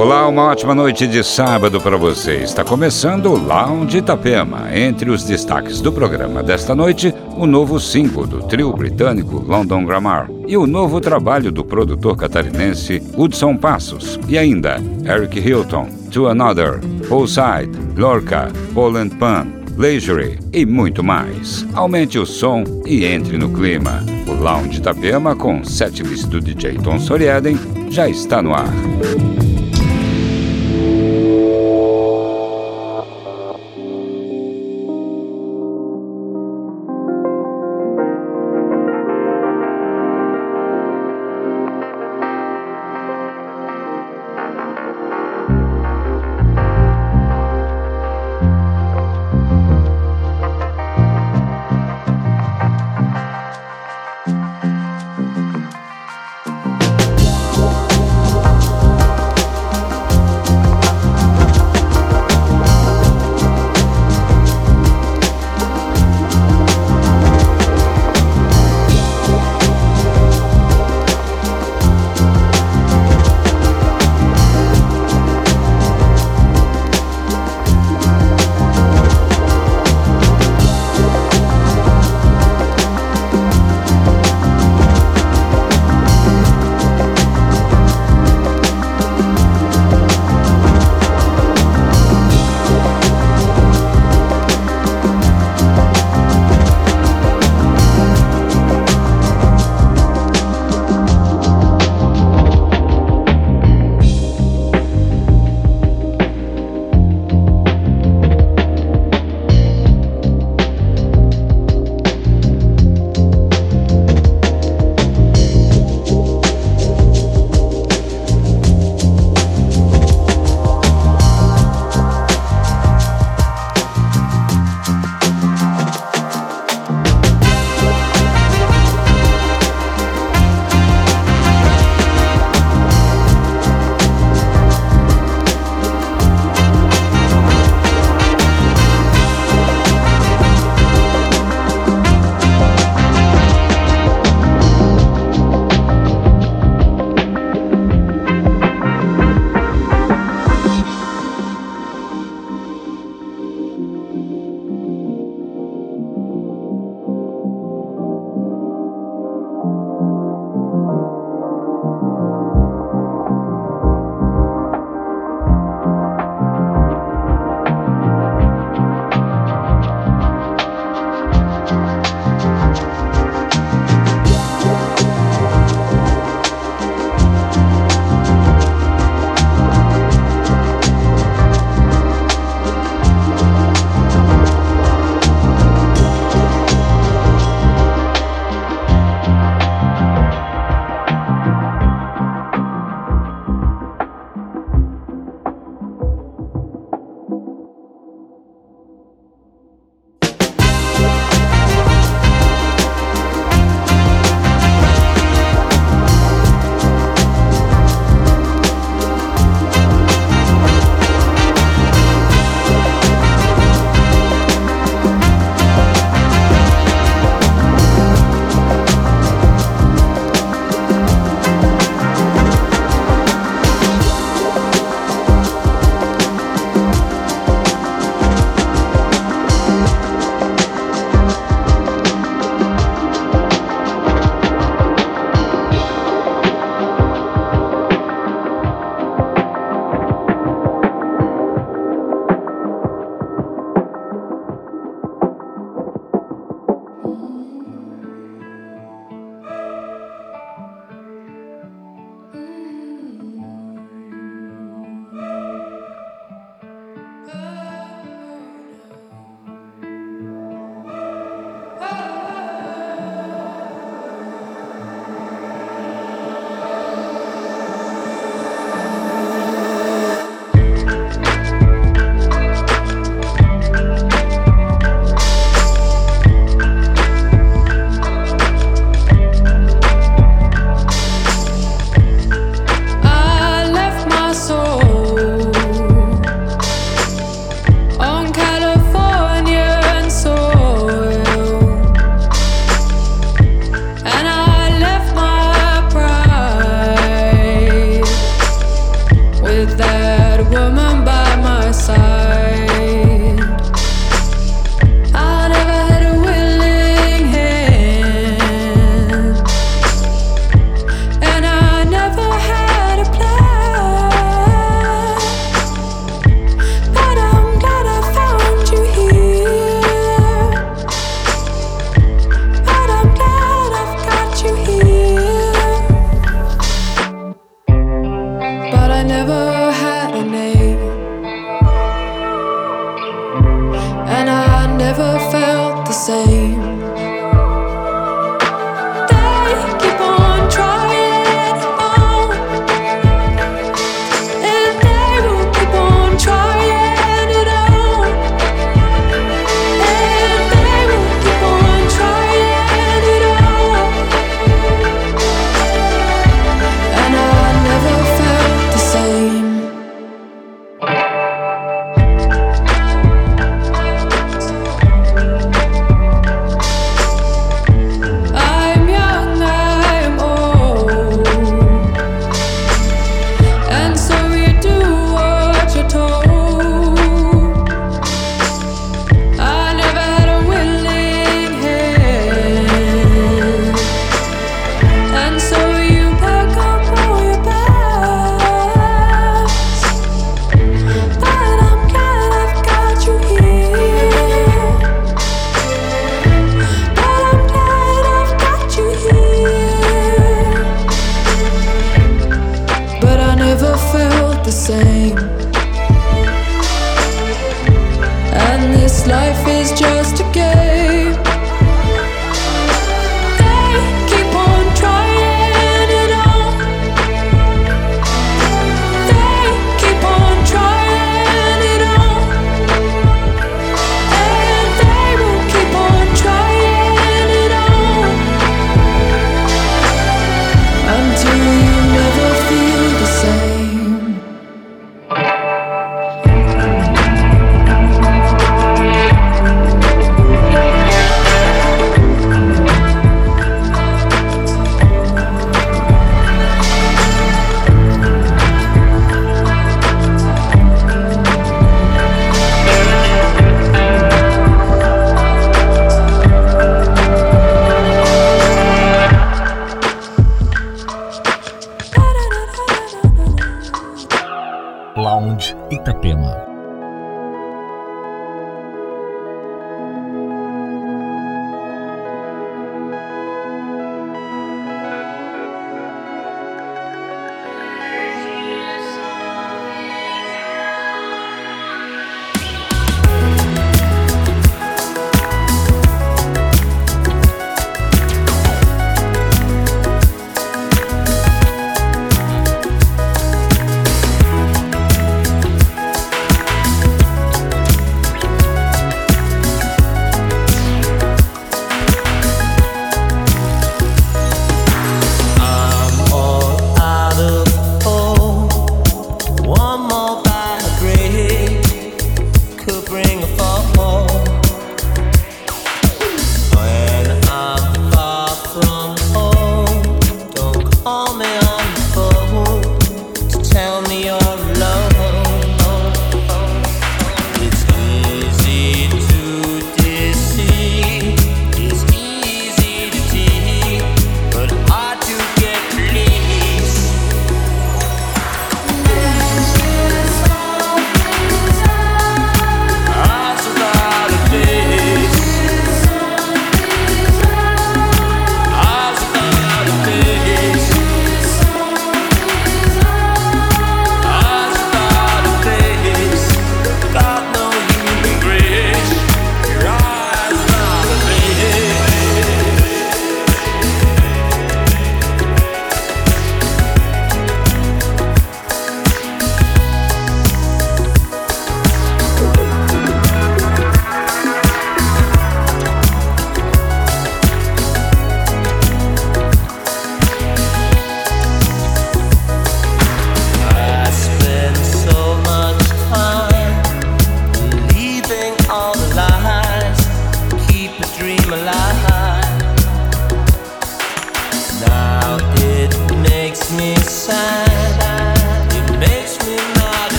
Olá, uma ótima noite de sábado para você. Está começando o Lounge Itapema. Entre os destaques do programa desta noite, o novo single do trio britânico London Grammar e o novo trabalho do produtor catarinense Hudson Passos e ainda Eric Hilton, To Another, Poolside, Lorca, Poland Pan, Leisure e muito mais. Aumente o som e entre no clima. O Lounge Itapema com setlist do DJ Tom Soriaden já está no ar.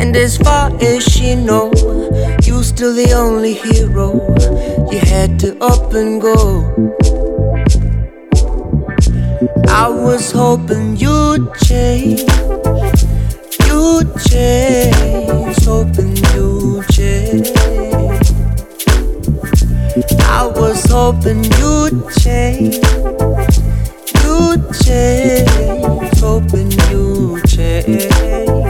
And as far as she know, you're still the only hero. You had to up and go. I was hoping you'd change, you'd change, hoping you'd change. I was hoping you'd change, you'd change, hoping you'd change.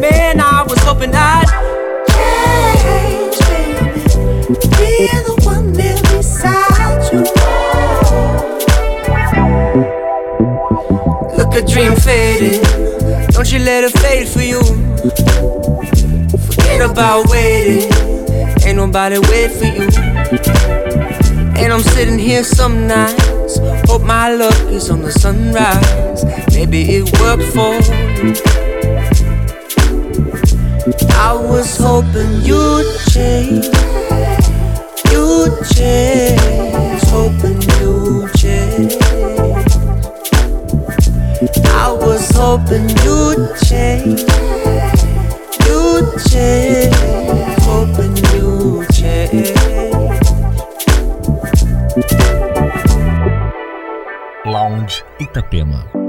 Man, I was hoping I'd change, baby. Be the one there beside you. Look a dream fading. Don't you let it fade for you. Forget about waiting. Ain't nobody wait for you. And I'm sitting here some Hope my luck is on the sunrise. Maybe it worked for you. I was hoping you'd change, you'd change, hoping you'd change. I was hoping you'd change, you'd change, Itapema.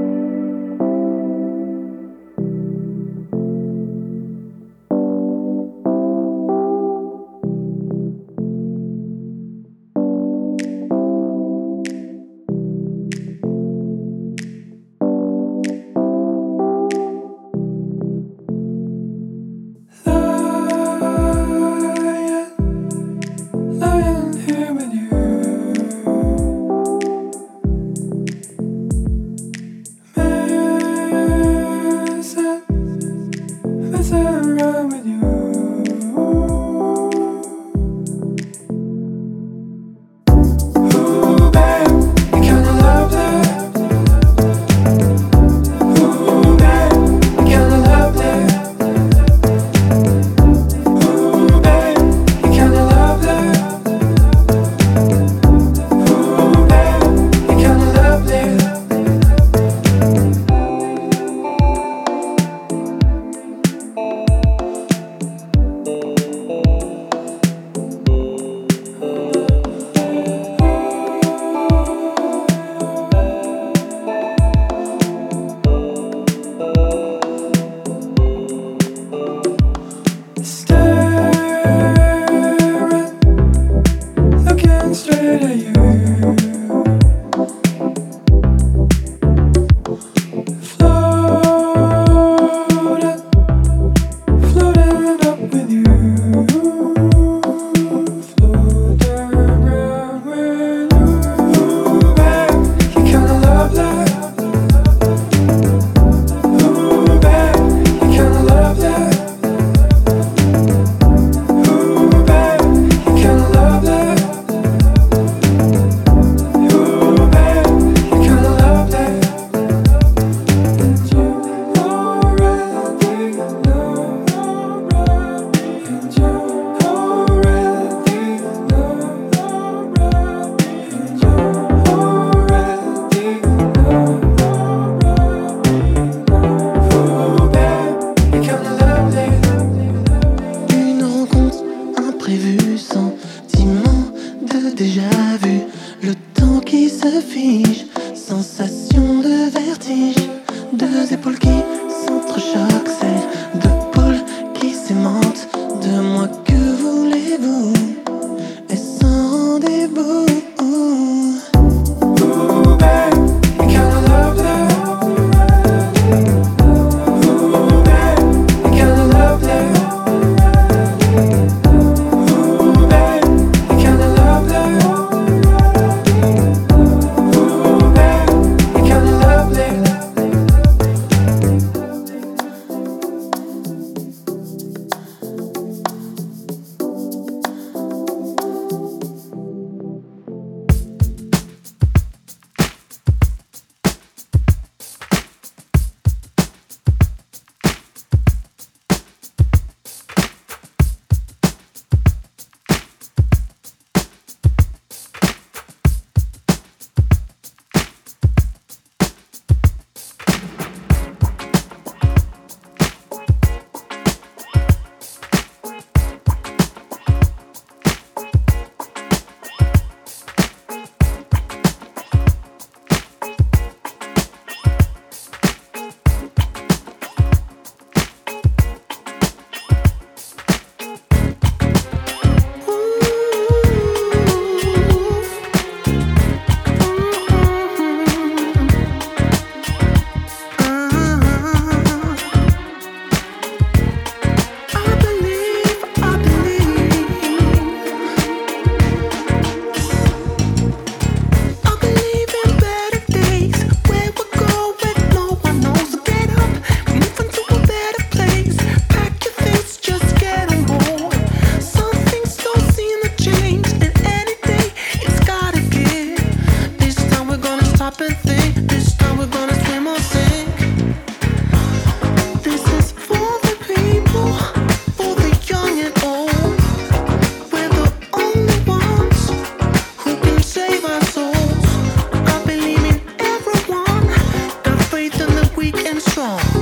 Black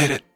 hit it.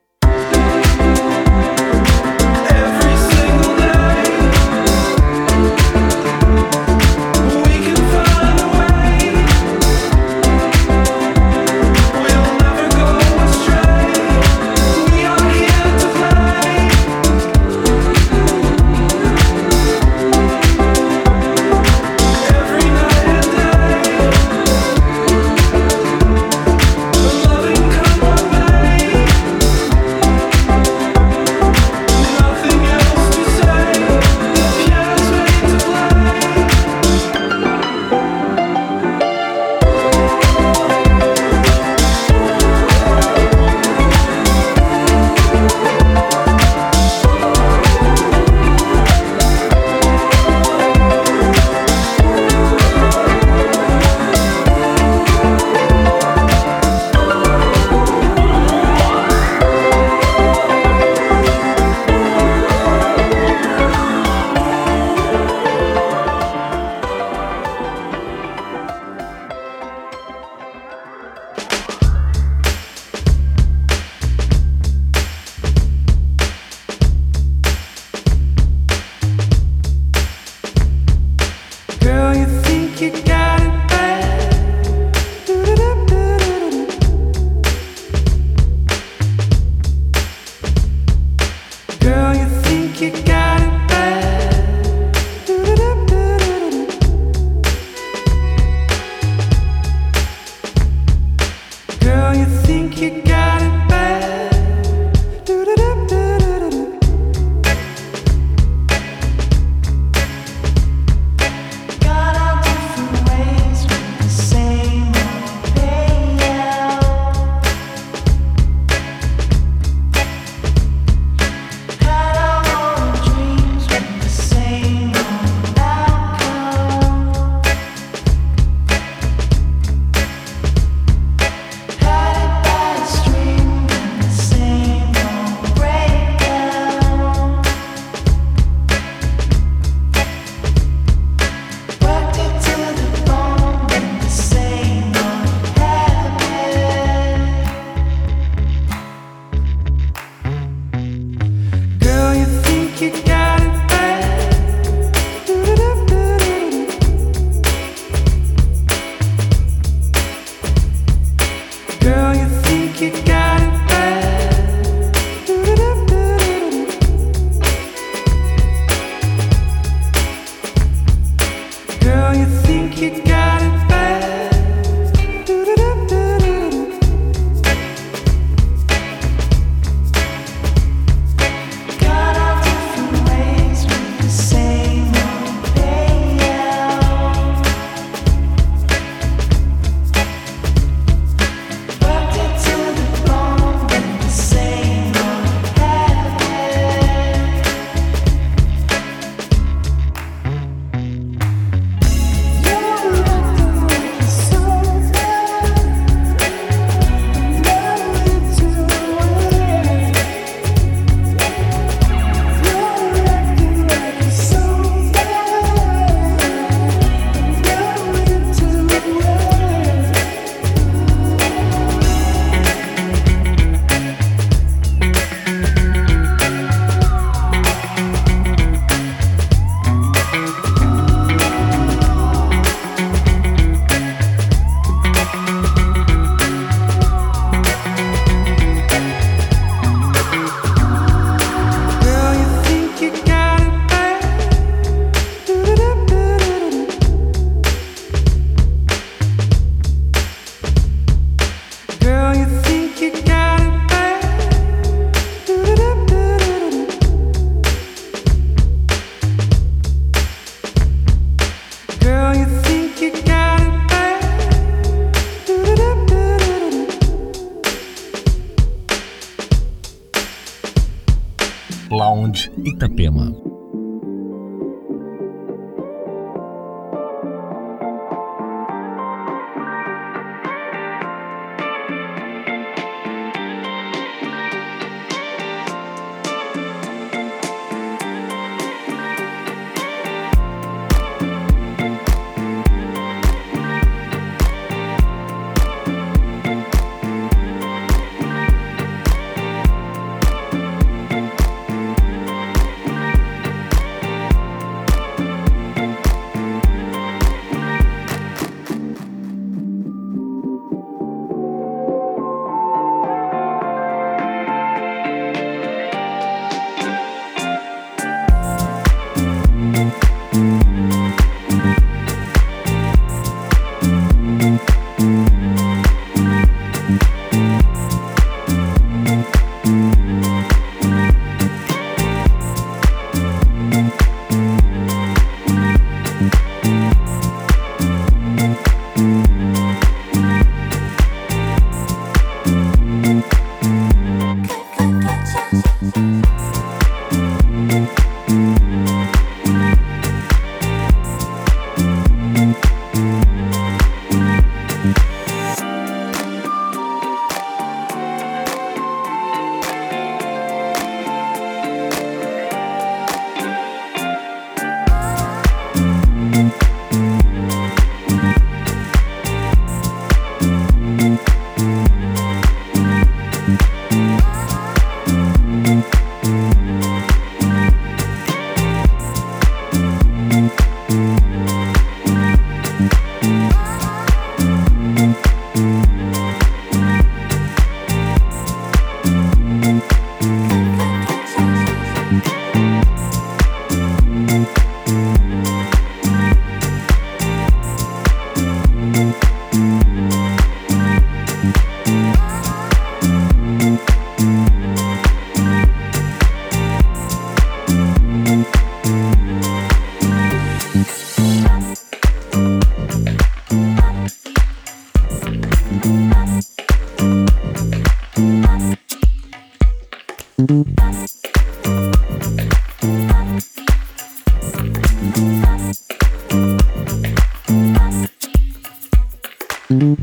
Thank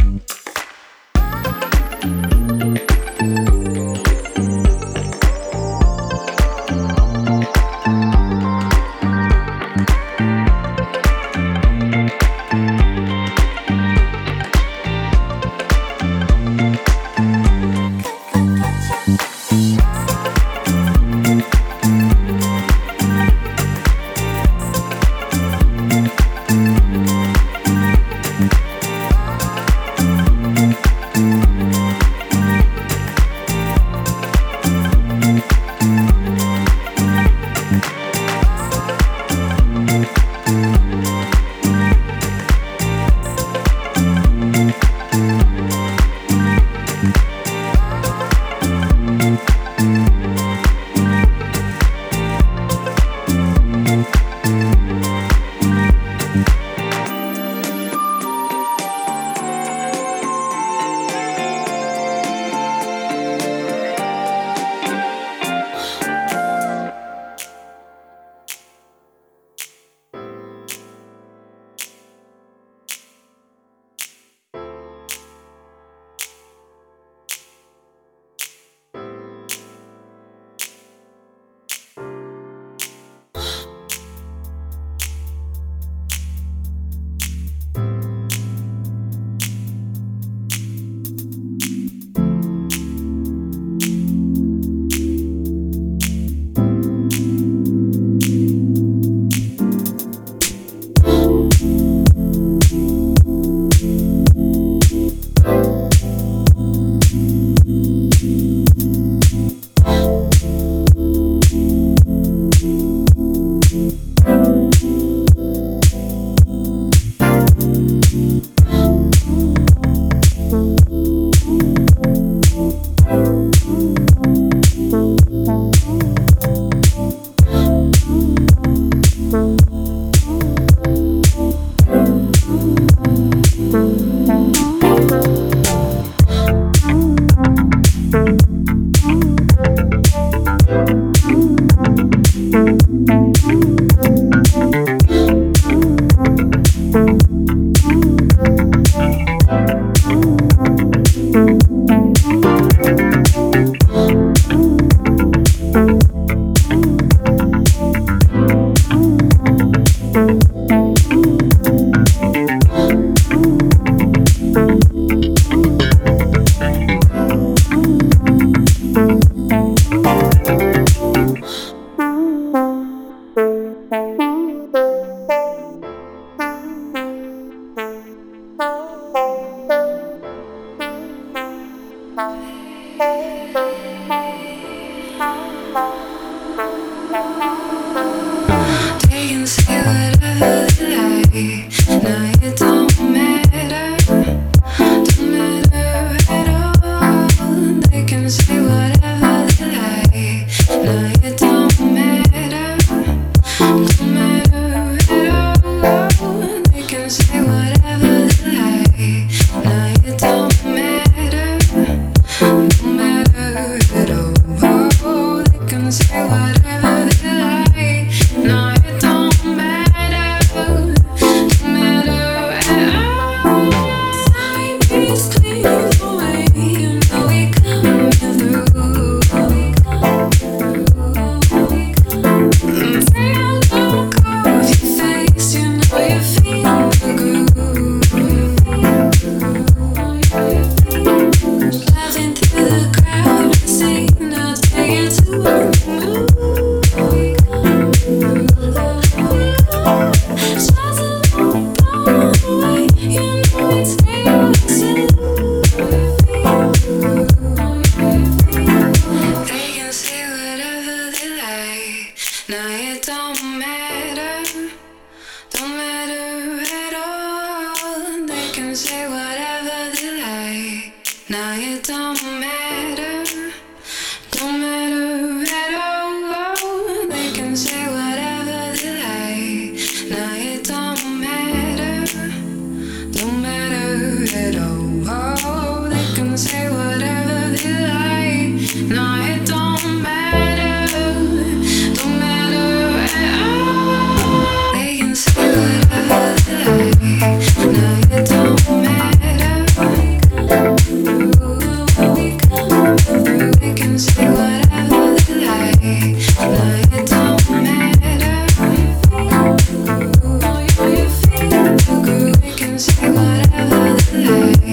you.